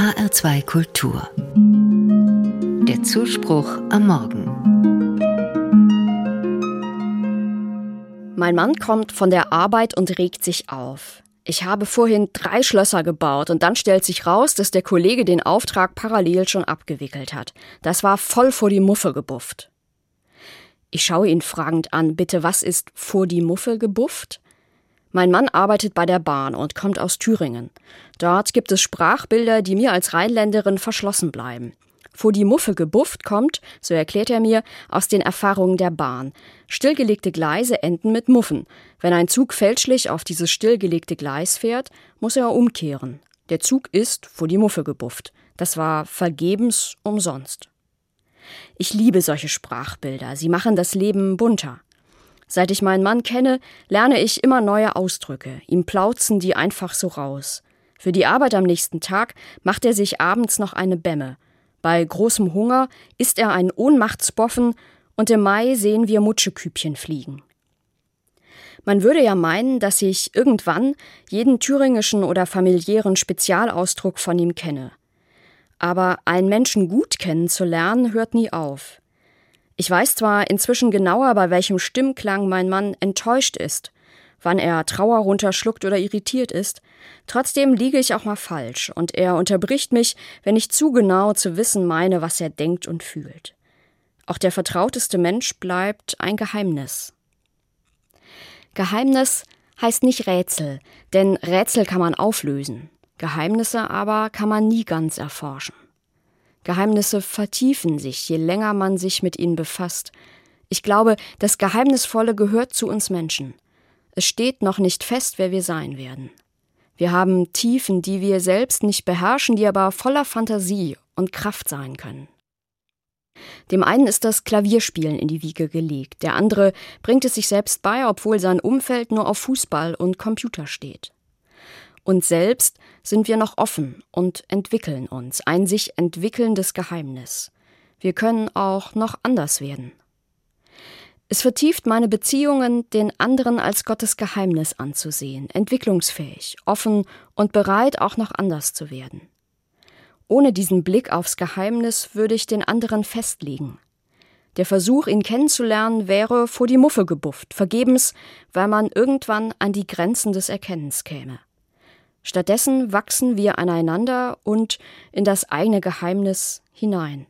HR2 Kultur. Der Zuspruch am Morgen. Mein Mann kommt von der Arbeit und regt sich auf. Ich habe vorhin drei Schlösser gebaut und dann stellt sich raus, dass der Kollege den Auftrag parallel schon abgewickelt hat. Das war voll vor die Muffe gebufft. Ich schaue ihn fragend an. Bitte, was ist vor die Muffe gebufft? Mein Mann arbeitet bei der Bahn und kommt aus Thüringen. Dort gibt es Sprachbilder, die mir als Rheinländerin verschlossen bleiben. Vor die Muffe gebufft kommt, so erklärt er mir, aus den Erfahrungen der Bahn. Stillgelegte Gleise enden mit Muffen. Wenn ein Zug fälschlich auf dieses stillgelegte Gleis fährt, muss er umkehren. Der Zug ist vor die Muffe gebufft. Das war vergebens umsonst. Ich liebe solche Sprachbilder. Sie machen das Leben bunter. Seit ich meinen Mann kenne, lerne ich immer neue Ausdrücke. Ihm plauzen die einfach so raus. Für die Arbeit am nächsten Tag macht er sich abends noch eine Bämme. Bei großem Hunger isst er einen Ohnmachtsboffen und im Mai sehen wir Mutschekübchen fliegen. Man würde ja meinen, dass ich irgendwann jeden thüringischen oder familiären Spezialausdruck von ihm kenne. Aber einen Menschen gut kennenzulernen hört nie auf. Ich weiß zwar inzwischen genauer, bei welchem Stimmklang mein Mann enttäuscht ist, wann er Trauer runterschluckt oder irritiert ist, trotzdem liege ich auch mal falsch, und er unterbricht mich, wenn ich zu genau zu wissen meine, was er denkt und fühlt. Auch der vertrauteste Mensch bleibt ein Geheimnis. Geheimnis heißt nicht Rätsel, denn Rätsel kann man auflösen, Geheimnisse aber kann man nie ganz erforschen. Geheimnisse vertiefen sich, je länger man sich mit ihnen befasst. Ich glaube, das Geheimnisvolle gehört zu uns Menschen. Es steht noch nicht fest, wer wir sein werden. Wir haben Tiefen, die wir selbst nicht beherrschen, die aber voller Fantasie und Kraft sein können. Dem einen ist das Klavierspielen in die Wiege gelegt, der andere bringt es sich selbst bei, obwohl sein Umfeld nur auf Fußball und Computer steht. Uns selbst sind wir noch offen und entwickeln uns, ein sich entwickelndes Geheimnis. Wir können auch noch anders werden. Es vertieft meine Beziehungen, den anderen als Gottes Geheimnis anzusehen, entwicklungsfähig, offen und bereit, auch noch anders zu werden. Ohne diesen Blick aufs Geheimnis würde ich den anderen festlegen. Der Versuch, ihn kennenzulernen, wäre vor die Muffe gebufft, vergebens, weil man irgendwann an die Grenzen des Erkennens käme. Stattdessen wachsen wir aneinander und in das eigene Geheimnis hinein.